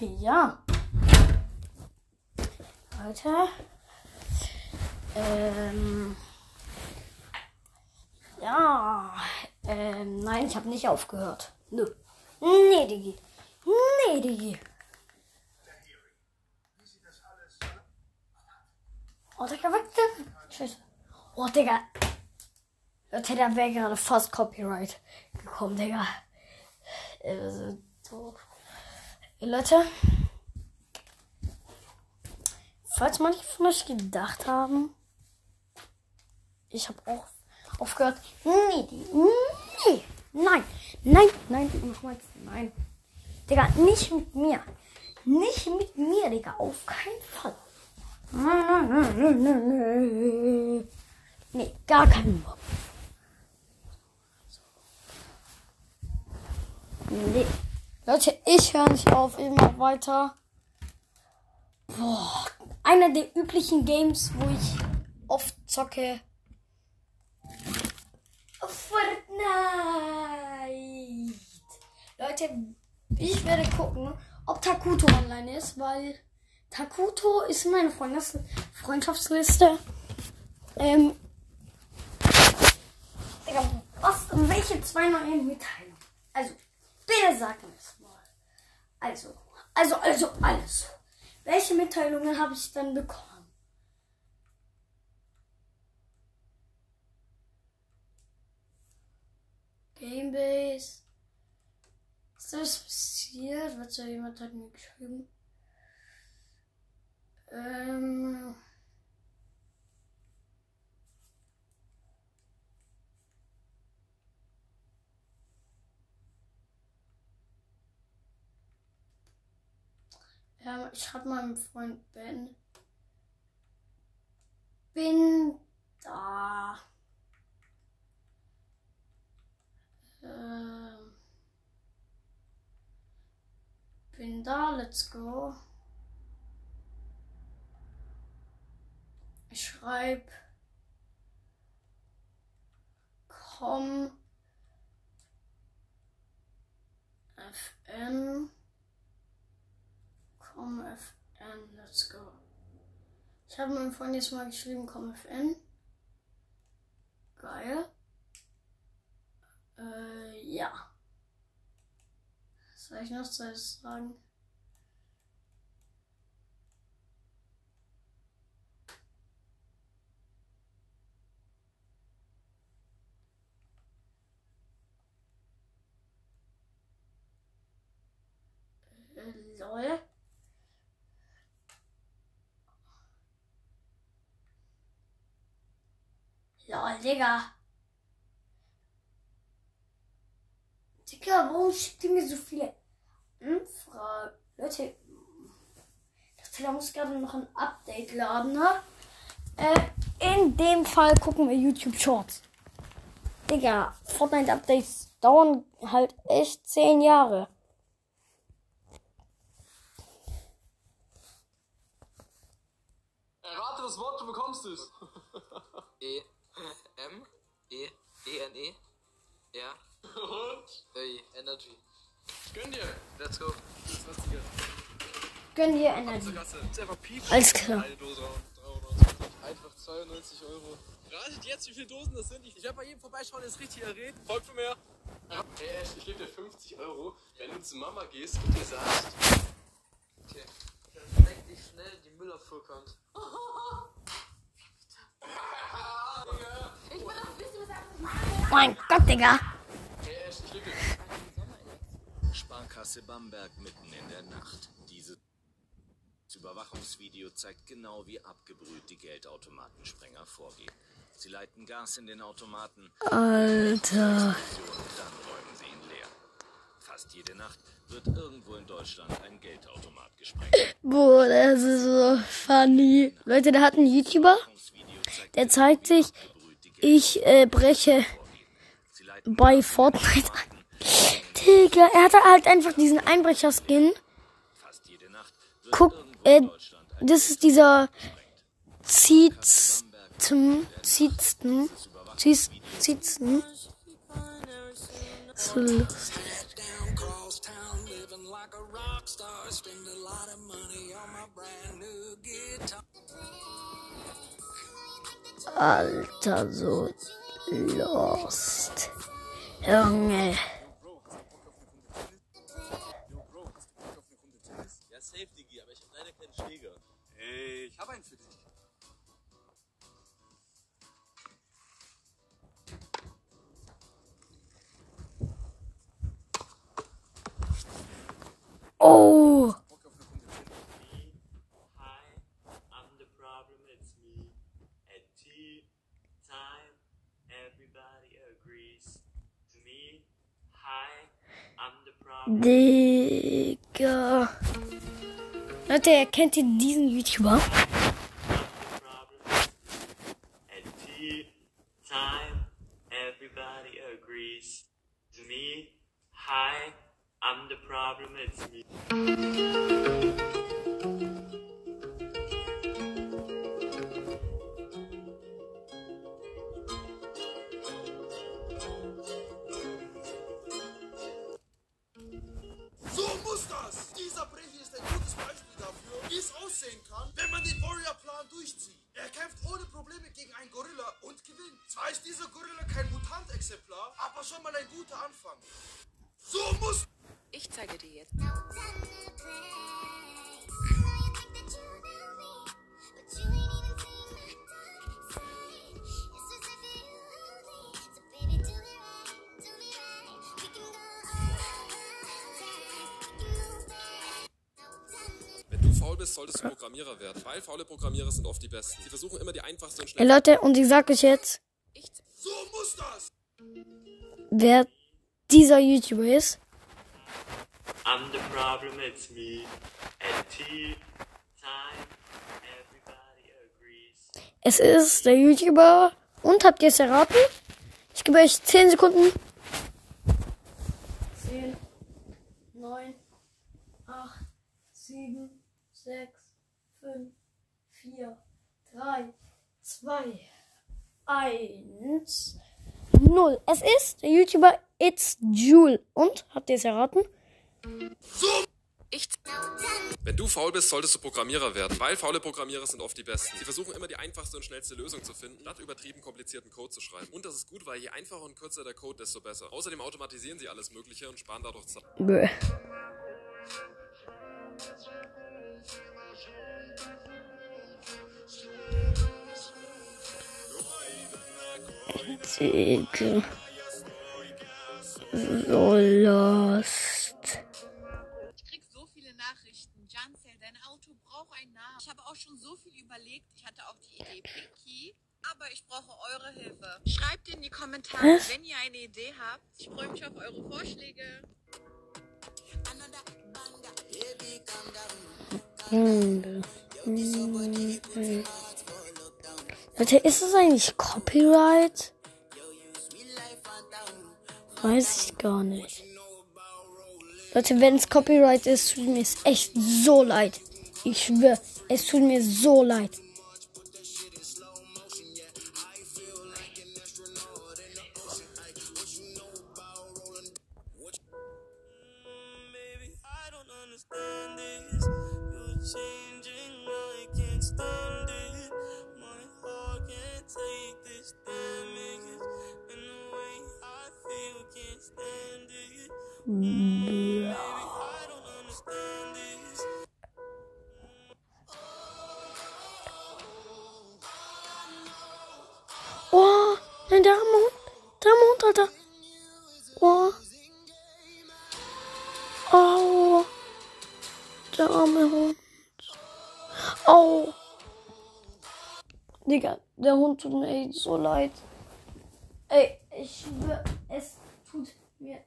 Ja. Leute. Ähm. Ja. Ähm, nein, ich habe nicht aufgehört. Nö. Nee, Digi. Nee, Digi. Oh, Digga, weg. Scheiße. Oh, Digga. Leute, da wäre gerade fast Copyright gekommen, Digga. Äh, so. Leute. Falls manche von euch gedacht haben, ich habe auch aufgehört. Nee, nee, nein, nein, nein, nochmals, nein. Digga, nicht mit mir. Nicht mit mir, Digga, auf keinen Fall. Nee, gar keinen Bock. Nee. Leute, ich höre nicht auf, immer weiter. Boah, einer der üblichen Games, wo ich oft zocke. Fortnite. Leute, ich werde gucken, ob Takuto online ist, weil Takuto ist meine Freundes Freundschaftsliste. Ähm, Digga, was, welche zwei neuen Mitteilungen? Also, bitte sag mir mal. Also, also, also, alles. Welche Mitteilungen habe ich dann bekommen? Gamebase. Ist das passiert? Was soll jemand hat mir geschrieben? Ähm. Ja, ich schreibe meinem Freund Ben. Bin da. Ähm, bin da, let's go. Ich schreibe komm FN komm FN, let's go. Ich habe meinem Freund jetzt mal geschrieben, komm FN. Geil. Äh, ja. Was soll ich noch zu sagen? Äh, lol. Lol, Digga. Digga, warum schickt ihr mir so viele Anfragen? Leute, da muss gerade noch ein Update laden, ne? Äh, in dem Fall gucken wir YouTube Shorts. Digga, Fortnite Updates dauern halt echt 10 Jahre. Errate das Wort, du bekommst es. M E E N E R Und? Ey, Energy. Gönn dir. Let's go. Das was hier. Gönn dir Energy. Ist. Alles klar. Eine Dose 390. Einfach 92 Euro. Ratet jetzt, wie viele Dosen das sind. Ich, ich werde bei jedem vorbeischauen, der ist richtig errät. Folgt mir mehr. Hey Ash, ich gebe dir 50 Euro, wenn du zu Mama gehst und dir sagst, Okay. Dann denk dich schnell, die Müllabfuhr kommt. Mein Gott, Digga. Sparkasse Bamberg mitten in der Nacht. Dieses Überwachungsvideo zeigt genau, wie abgebrüht die Geldautomatensprenger vorgehen. Sie leiten Gas in den Automaten, Alter. dann räumen sie ihn leer. Fast jede Nacht wird irgendwo in Deutschland ein Geldautomat gesprengt. Boah, das ist so funny. Leute, da hat ein YouTuber, der zeigt sich, ich äh, breche bei Fortnite an. Digga, er hatte halt einfach diesen Einbrecher-Skin. Guck, äh, das ist dieser Zietzen, Zietzen, Zietzen. So lustig. Alter, so lost. Junge. Ja, safe, Digi, aber ich habe leider keinen Schläger. Hey, ich habe einen für dich. Oh. Hi, I'm the problem, it's me. At tea time, everybody agrees. To me, hi, I'm the problem. Digga. Leute, erkennt ihr diesen YouTuber? problem is me. At tea time, everybody agrees. To me, hi, I'm the problem, it's me. Bist, solltest du Programmierer werden. Weil faule Programmierer sind oft die besten. Sie versuchen immer die einfachste und Ey. Leute, und ich sag euch jetzt, So muss das! wer dieser YouTuber ist. I'm the problem, it's me. At tea time, everybody agrees. Es ist der YouTuber. Und habt ihr es erraten? Ich gebe euch 10 Sekunden. 10, 9, 8, 7, 6, 5, 4, 3, 2, 1, 0. Es ist der YouTuber It's Jule. Und habt ihr es erraten? Ich Wenn du faul bist, solltest du Programmierer werden. Weil faule Programmierer sind oft die besten. Sie versuchen immer die einfachste und schnellste Lösung zu finden, statt übertrieben komplizierten Code zu schreiben. Und das ist gut, weil je einfacher und kürzer der Code, desto besser. Außerdem automatisieren sie alles Mögliche und sparen dadurch Zeit. Bäh. Digga. So lost. Ich krieg so viele Nachrichten. Jansel, dein Auto braucht einen Namen. Ich habe auch schon so viel überlegt. Ich hatte auch die Idee Pinky. Aber ich brauche eure Hilfe. Schreibt in die Kommentare, Was? wenn ihr eine Idee habt. Ich freue mich auf eure Vorschläge. Leute, ist es eigentlich Copyright? Weiß ich gar nicht. Leute, wenn es Copyright ist, tut mir es echt so leid. Ich schwöre, es tut mir so leid. Tut mir echt so leid. Ey, ich schwör, es tut mir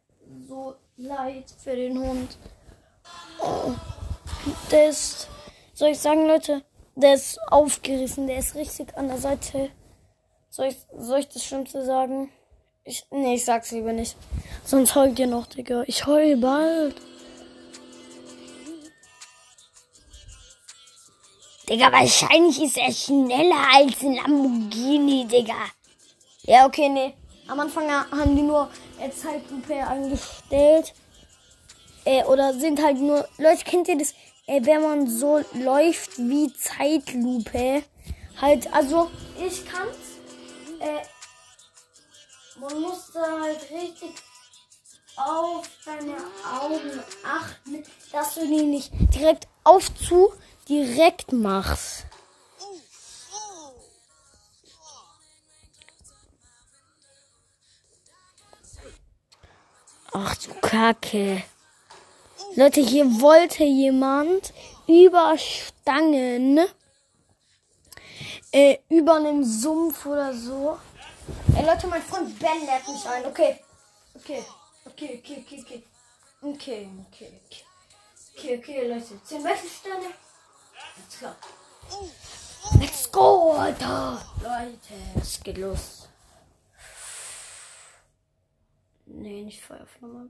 so leid für den Hund. Oh. Der ist, soll ich sagen, Leute, der ist aufgerissen. Der ist richtig an der Seite. Soll ich, soll ich das Schlimmste sagen? Ich, nee, ich sag's lieber nicht. Sonst heult ihr noch, Digga. Ich heul bald. Digga, wahrscheinlich ist er schneller als ein Lamborghini, Digga. Ja, okay, nee. Am Anfang haben die nur Zeitlupe eingestellt. Äh, oder sind halt nur. Leute, kennt ihr das? Äh, wenn man so läuft wie Zeitlupe. Halt, also ich kann's. Äh, man muss da halt richtig auf deine Augen achten, dass du die nicht direkt auf zu direkt machst. Ach du Kacke. Leute, hier wollte jemand über Stangen, äh, über einen Sumpf oder so. Ey Leute, mein Freund Ben lädt mich ein. Okay. Okay. Okay, okay, okay, okay. Okay, okay, okay. Okay, okay, Leute. Zehn Wechselstände. Let's go. Alter. Leute, es geht los. Nee, nicht Feuerflamme.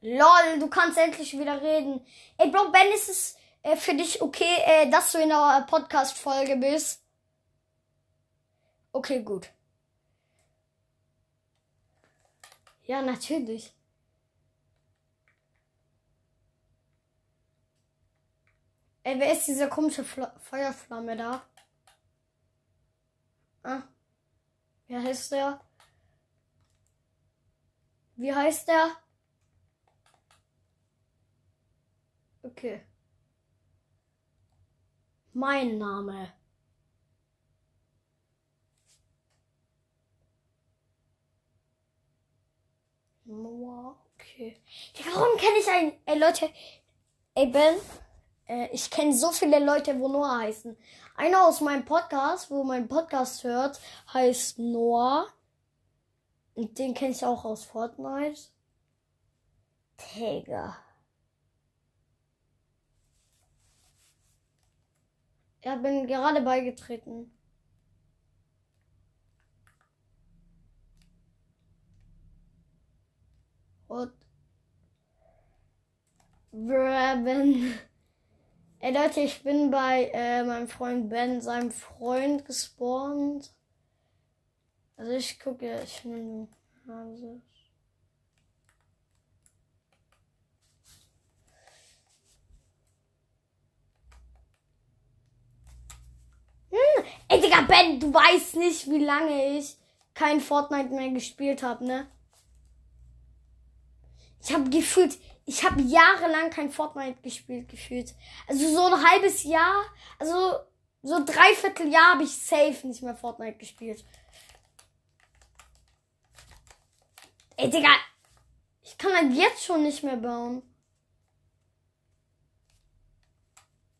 Lol, du kannst endlich wieder reden. Ey, Bro, Ben, ist es äh, für dich okay, äh, dass du in der Podcast-Folge bist? Okay, gut. Ja, natürlich. Ey, wer ist diese komische Fla Feuerflamme da? Ah. Wie heißt der? Wie heißt der? Okay. Mein Name. Okay. Warum kenne ich einen. Ey, Leute. Ey, Ben. Äh, ich kenne so viele Leute, wo Noah heißen. Einer aus meinem Podcast, wo mein Podcast hört, heißt Noah. Und den kenne ich auch aus Fortnite. Digga. Ja, bin gerade beigetreten. Und Ben. Ey Leute, ich bin bei äh, meinem Freund Ben, seinem Freund gespawnt. Also ich gucke, ich bin also. Hm, ey Digga, Ben, du weißt nicht, wie lange ich kein Fortnite mehr gespielt habe, ne? Ich habe gefühlt, ich habe jahrelang kein Fortnite gespielt gefühlt. Also so ein halbes Jahr, also so dreiviertel Jahr habe ich safe nicht mehr Fortnite gespielt. Ey, Digga, ich kann halt jetzt schon nicht mehr bauen.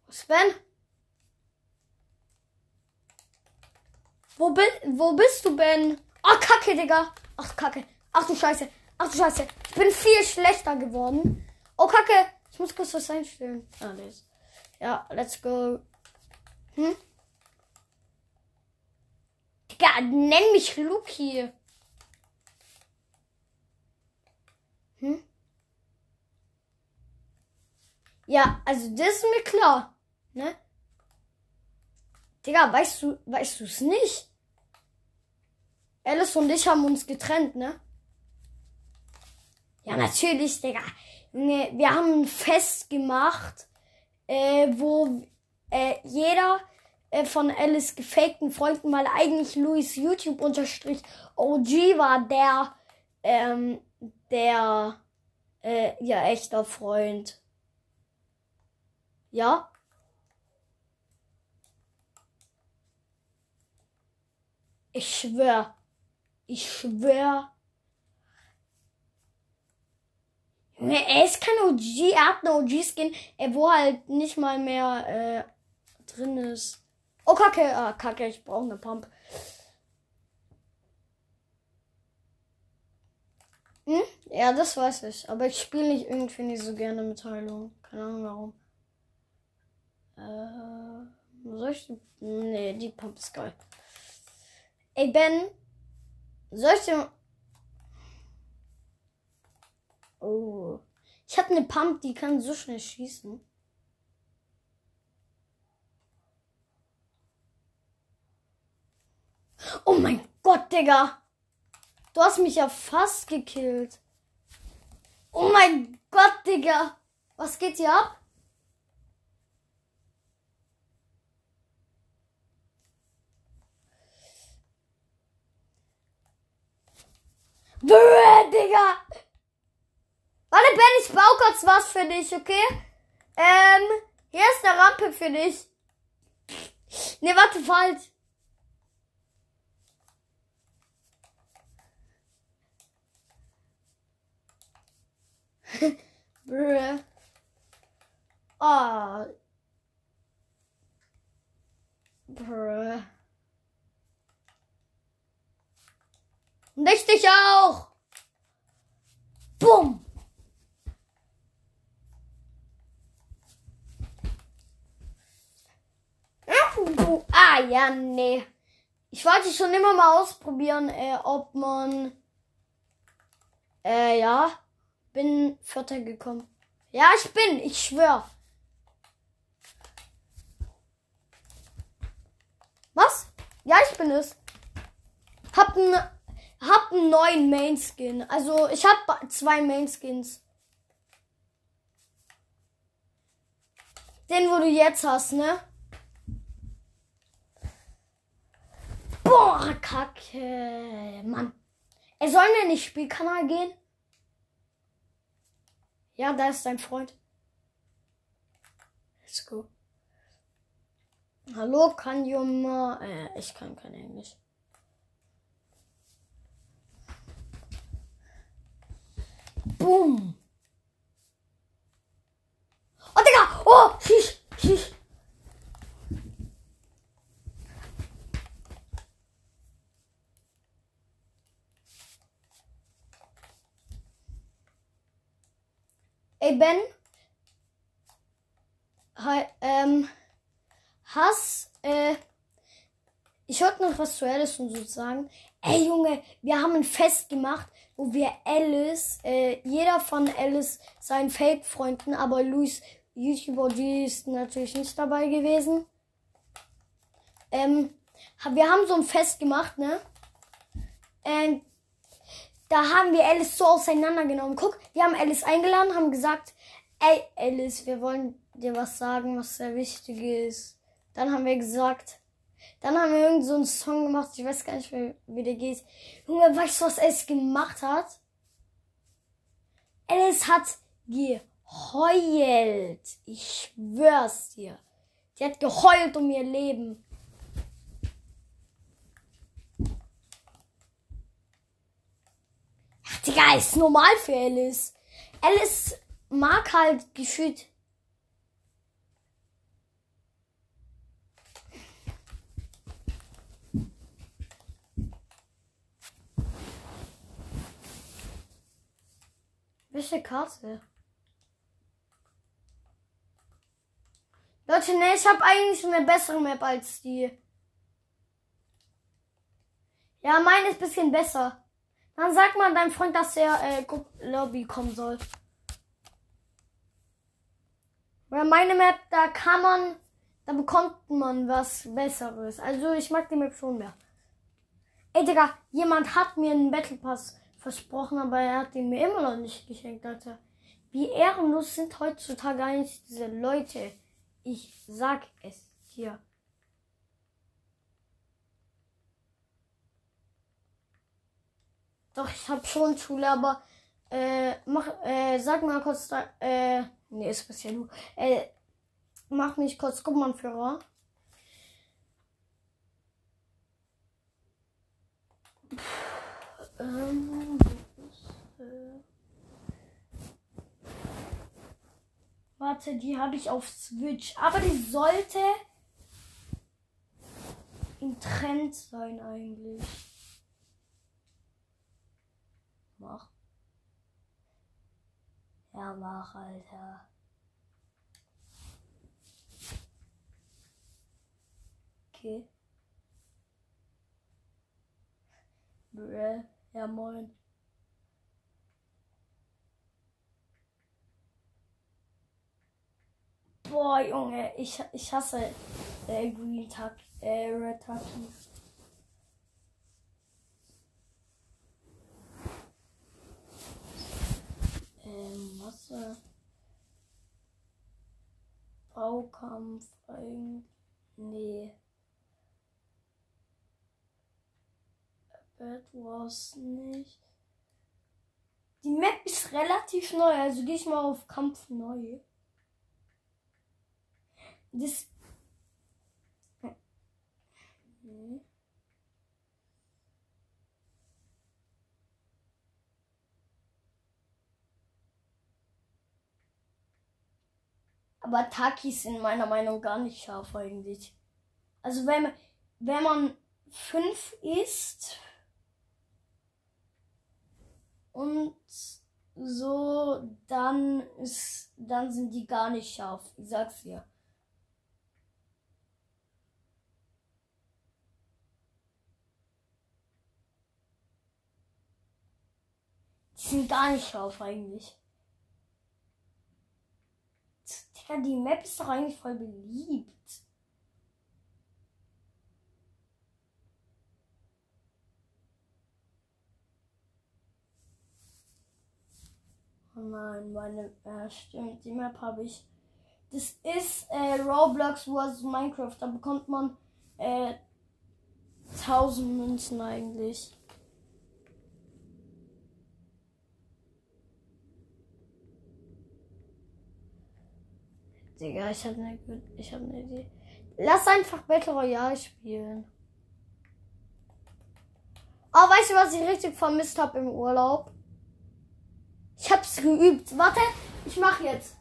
Was, Ben? Wo, bi wo bist du, Ben? Oh, Kacke, Digga. Ach, Kacke. Ach du Scheiße. Ach du Scheiße. Ich bin viel schlechter geworden. Oh, Kacke. Ich muss kurz was einstellen. Ah, nee. Ja, let's go. Hm? Digga, nenn mich Luki. Hm? Ja, also das ist mir klar. Ne? Digga, weißt du, weißt du es nicht? Alice und ich haben uns getrennt, ne? Ja, natürlich, Digga. Wir haben ein Fest gemacht, äh, wo äh, jeder äh, von Alice gefakten Freunden, weil eigentlich Louis YouTube unterstrich OG war der, ähm, der, äh, ja, echter Freund. Ja? Ich schwör. Ich schwör. Junge, er ist kein OG, er hat einen OG-Skin, wo halt nicht mal mehr äh, drin ist. Oh, Kacke, ah, Kacke, ich brauche eine Pump. Hm? Ja, das weiß ich. Aber ich spiele nicht irgendwie nicht so gerne mit Heilung. Keine Ahnung warum. Äh, soll ich. Nee, die Pump ist geil. Ey, Ben. Soll ich dir. Oh. Ich habe eine Pump, die kann so schnell schießen. Oh mein Gott, Digga. Du hast mich ja fast gekillt. Oh mein Gott, Digga. Was geht hier ab? Brrr, Digga. Warte, Ben, ich baue kurz was für dich, okay? Ähm, hier ist eine Rampe für dich. Ne, warte, falsch. Brr. Ah. Brr. Nicht dich auch. Bumm. Ah, ja, nee. Ich wollte schon immer mal ausprobieren, äh, ob man. Äh, ja. Bin Vierter gekommen. Ja, ich bin, ich schwör. Was? Ja, ich bin es. Hab einen hab neuen Main Skin. Also, ich hab zwei Main Skins. Den, wo du jetzt hast, ne? Boah, Kacke. Mann. Er soll mir nicht Spielkanal gehen. Ja, da ist dein Freund. Let's go. Hallo, kann Junge. Äh, ich kann kein Englisch. Boom. Oh, Digga. Oh, schieß, schieß. Ey, Ben. Hi, ähm. Hass, äh. Ich wollte noch was zu Alice und so sagen. Ey, Junge, wir haben ein Fest gemacht, wo wir Alice, äh, jeder von Alice seinen Fake-Freunden, aber Luis YouTuber, die ist natürlich nicht dabei gewesen. Ähm, wir haben so ein Fest gemacht, ne? Und da haben wir Alice so auseinandergenommen. Guck, wir haben Alice eingeladen, haben gesagt, ey Alice, wir wollen dir was sagen, was sehr wichtig ist. Dann haben wir gesagt, dann haben wir irgend so einen Song gemacht, ich weiß gar nicht, wie, wie der geht. Junge, weißt du, was Alice gemacht hat? Alice hat geheult. Ich schwör's dir. Die hat geheult um ihr Leben. Digga, ist normal für Alice. Alice mag halt gefühlt. Welche Karte? Leute, ne, ich habe eigentlich eine bessere Map als die. Ja, meine ist ein bisschen besser. Dann sag mal deinem Freund, dass er äh, Lobby kommen soll. Weil meine Map, da kann man, da bekommt man was Besseres. Also ich mag die Map schon mehr. Ey Digga, jemand hat mir einen Battle Pass versprochen, aber er hat ihn mir immer noch nicht geschenkt, Alter. Wie ehrenlos sind heutzutage eigentlich diese Leute. Ich sag es dir. Doch, ich hab schon Schule, aber äh, mach, äh, sag mal kurz da, äh, nee, ist bisher du. Äh, mach mich kurz Gruppenanführer. Ähm, äh, warte, die habe ich auf Switch. Aber die sollte im Trend sein eigentlich. Mach. Ja, mach, Alter. Okay. Bäh. Ja, moin. Boah, Junge, ich, ich hasse äh, Green Tuck, äh, Red Tucky. im Wasser. Baukampf eigentlich. Nee. Bad Wars nicht. Die Map ist relativ neu, also gehe ich mal auf Kampf neu. Das. Nee. Aber Takis sind meiner Meinung nach gar nicht scharf eigentlich. Also wenn man, wenn man fünf ist und so, dann ist, dann sind die gar nicht scharf. Ich sag's dir. Die sind gar nicht scharf eigentlich. Digga, die Map ist doch eigentlich voll beliebt. Oh nein, meine, ja stimmt, die Map habe ich. Das ist äh, Roblox vs Minecraft. Da bekommt man äh, 1000 Münzen eigentlich. Digga, ich habe eine ich habe eine Idee. Lass einfach Battle Royale spielen. Oh, weißt du, was ich richtig vermisst habe im Urlaub? Ich hab's geübt. Warte, ich mach jetzt.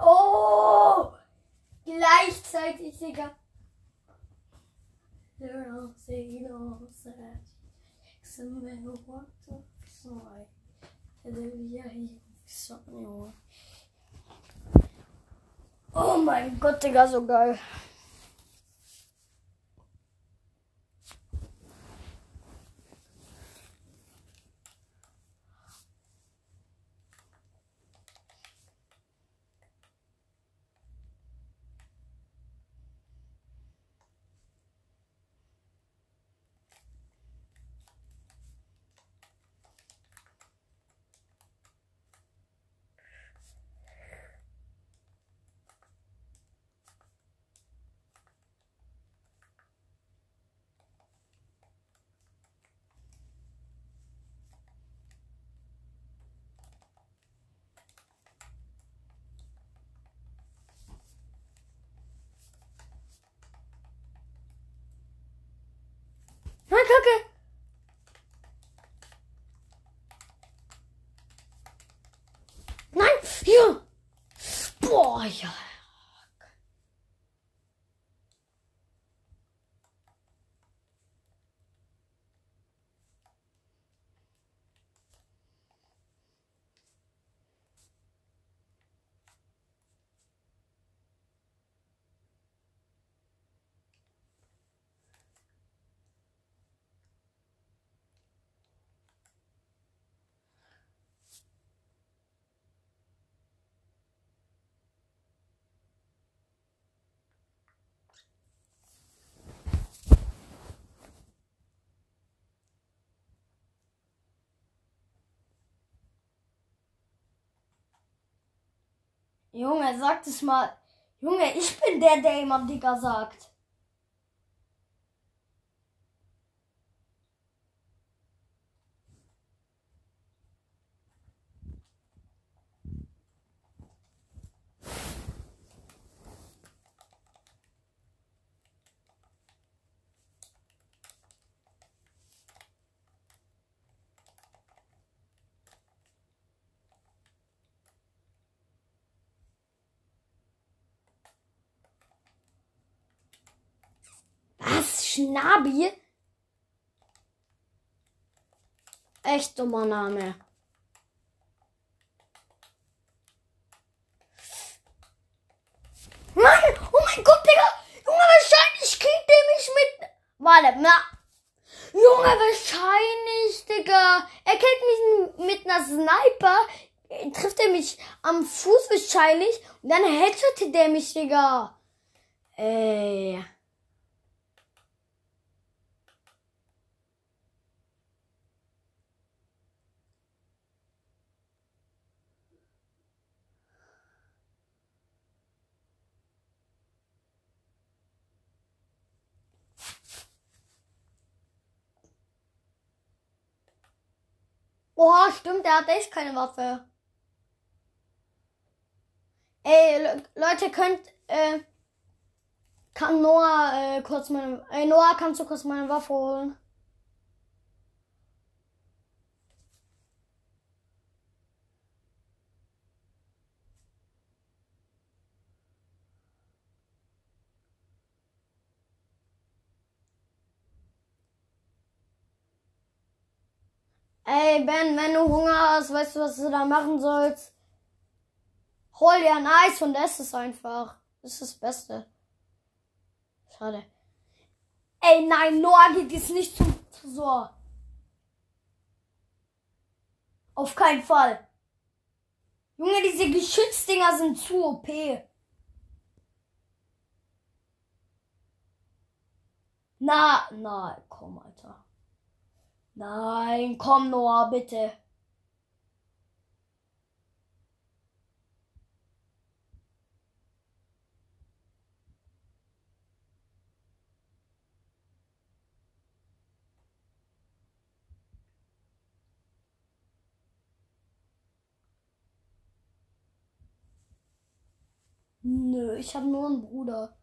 Oh! Gleichzeitig, Digga. They're all saying all sad. Some men walked off slide. Hallelujah, he something. Oh my god, the guys will go. Boah, Junge, sag das mal. Junge, ich bin der, der immer Digga sagt. Was? Schnabi? Echt dummer Name. Mann! Oh mein Gott, Digga! Junge, wahrscheinlich kriegt der mich mit. Warte, na. Junge, wahrscheinlich, Digga. Er killt mich mit einer Sniper. Äh, Trifft er mich am Fuß wahrscheinlich. Und dann headshotet der mich, Digga. Ey. Stimmt, der hat echt keine Waffe. Ey, Le Leute, könnt, äh, kann Noah, äh, kurz meine, ey, Noah, kannst du kurz meine Waffe holen? Ey, Ben, wenn du Hunger hast, weißt du, was du da machen sollst? Hol dir ein Eis und ess es einfach. Das ist das Beste. Schade. Ey, nein, Noah geht jetzt nicht zum Tresor. Auf keinen Fall. Junge, diese Geschützdinger sind zu OP. Na, na, komm, Alter. Nein, komm, Noah, bitte. Nö, ich habe nur einen Bruder.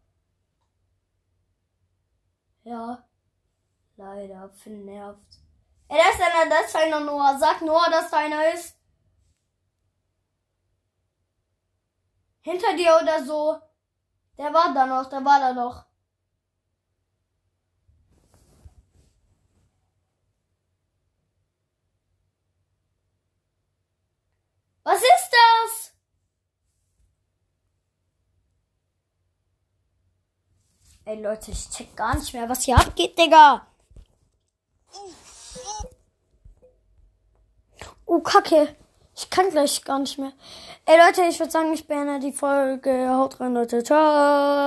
Ja. Leider, Finn nervt. Das ist einer, das ist einer Noah. Sag Noah, dass da einer ist. Hinter dir oder so. Der war da noch, der war da noch. Was ist das? Ey Leute, ich check gar nicht mehr, was hier abgeht, Digga. Oh, Kacke. Ich kann gleich gar nicht mehr. Ey Leute, ich würde sagen, ich beende die Folge. Haut rein, Leute. Ciao.